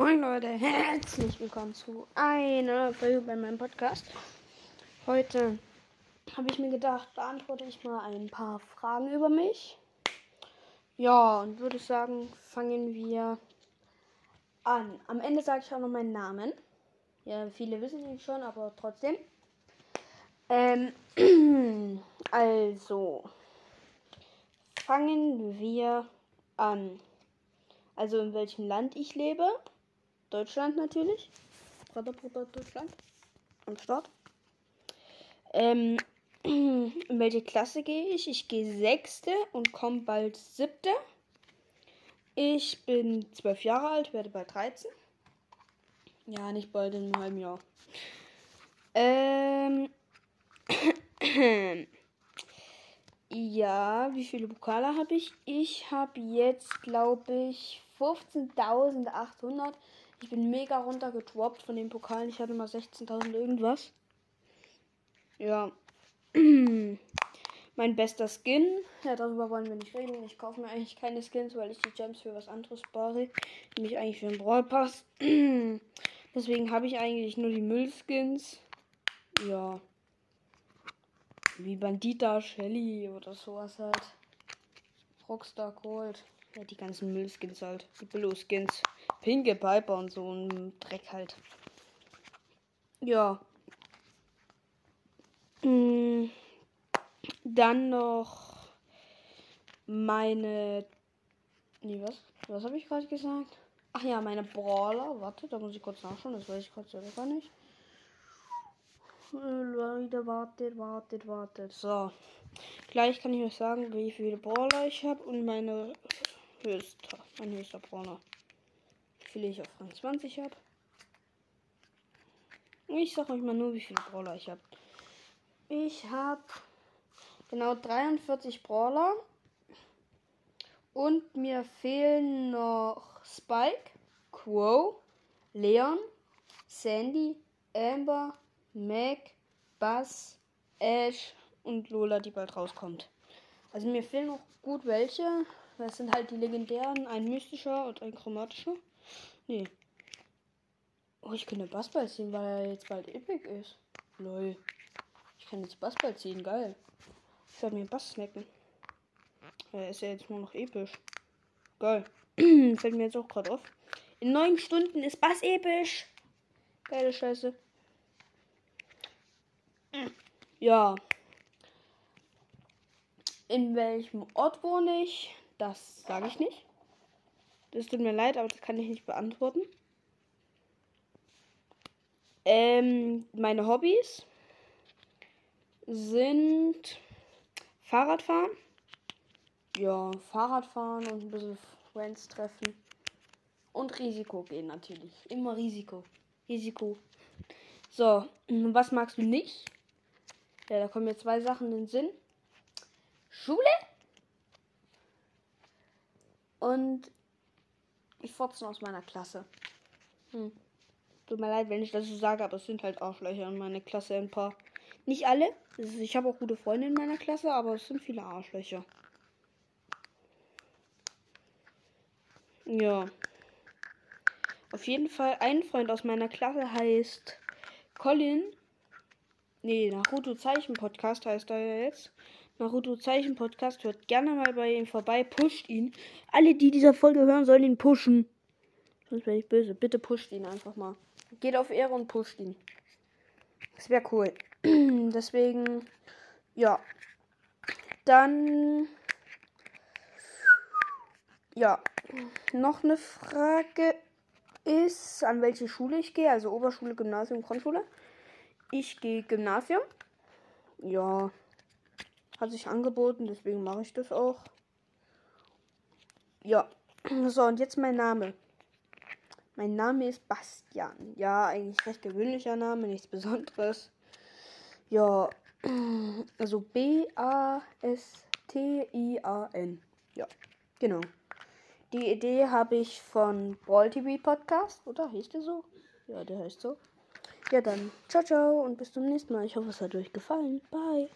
Moin Leute, herzlich willkommen zu einer Folge bei meinem Podcast. Heute habe ich mir gedacht, beantworte ich mal ein paar Fragen über mich. Ja, und würde sagen, fangen wir an. Am Ende sage ich auch noch meinen Namen. Ja, viele wissen ihn schon, aber trotzdem. Ähm, also, fangen wir an. Also in welchem Land ich lebe. Deutschland natürlich. Bruder, Bruder, Deutschland. Am Start. Ähm, in welche Klasse gehe ich? Ich gehe sechste und komme bald siebte. Ich bin zwölf Jahre alt, werde bald 13. Ja, nicht bald in einem halben Jahr. Ähm. ja, wie viele Pokale habe ich? Ich habe jetzt, glaube ich, 15.800. Ich bin mega runtergedroppt von den Pokalen. Ich hatte mal 16.000 irgendwas. Ja. mein bester Skin. Ja, darüber wollen wir nicht reden. Ich kaufe mir eigentlich keine Skins, weil ich die Gems für was anderes spare. Nämlich eigentlich für den Brawl Pass. Deswegen habe ich eigentlich nur die Müllskins. Ja. Wie Bandita, Shelly oder sowas halt. Rockstar Cold. Ja, die ganzen Müllskins halt. Die Billo-Skins. Pinke Piper und so ein Dreck halt. Ja. Hm. Dann noch meine. Nee, was? Was habe ich gerade gesagt? Ach ja, meine Brawler. Warte, da muss ich kurz nachschauen. Das weiß ich gerade selber gar nicht. Leute, wartet, wartet, wartet. So. Gleich kann ich euch sagen, wie viele Brawler ich habe und meine höchster, mein höchster Brawler. Wie viele ich auf Rang 20 habe. Ich sag euch mal nur, wie viele Brawler ich habe. Ich habe genau 43 Brawler. Und mir fehlen noch Spike, Quo, Leon, Sandy, Amber, Mac, Buzz, Ash und Lola, die bald rauskommt. Also mir fehlen noch gut welche. Das sind halt die legendären, ein mystischer und ein chromatischer. Nee. Oh, ich könnte Bassball ziehen, weil er jetzt bald epic ist. Lol. Ich kann jetzt Bassball ziehen, geil. Ich werde mir Bass snacken. Er ist ja jetzt nur noch episch. Geil. Fällt mir jetzt auch gerade auf. In neun Stunden ist Bass episch. Geile Scheiße. Ja. In welchem Ort wohne ich? Das sage ich nicht. Das tut mir leid, aber das kann ich nicht beantworten. Ähm, meine Hobbys sind Fahrradfahren. Ja, Fahrradfahren und ein bisschen Friends treffen. Und Risiko gehen natürlich. Immer Risiko. Risiko. So, was magst du nicht? Ja, da kommen mir zwei Sachen in den Sinn. Schule und ich Fotzen aus meiner Klasse. Hm. Tut mir leid, wenn ich das so sage, aber es sind halt Arschlöcher in meiner Klasse ein paar. Nicht alle. Ich habe auch gute Freunde in meiner Klasse, aber es sind viele Arschlöcher. Ja. Auf jeden Fall ein Freund aus meiner Klasse heißt Colin. Nee, Naruto Zeichen Podcast heißt er jetzt. Naruto Zeichen Podcast. Hört gerne mal bei ihm vorbei. Pusht ihn. Alle, die dieser Folge hören, sollen ihn pushen. Sonst wäre ich böse. Bitte pusht ihn einfach mal. Geht auf Ehre und pusht ihn. Das wäre cool. Deswegen, ja. Dann, ja. Noch eine Frage ist, an welche Schule ich gehe. Also Oberschule, Gymnasium, Grundschule. Ich gehe Gymnasium. Ja. Hat sich angeboten, deswegen mache ich das auch. Ja. So, und jetzt mein Name. Mein Name ist Bastian. Ja, eigentlich recht gewöhnlicher Name, nichts Besonderes. Ja, also B-A-S-T-I-A-N. Ja, genau. Die Idee habe ich von Brawl TV Podcast, oder? Hieß der so? Ja, der heißt so. Ja, dann ciao, ciao und bis zum nächsten Mal. Ich hoffe, es hat euch gefallen. Bye.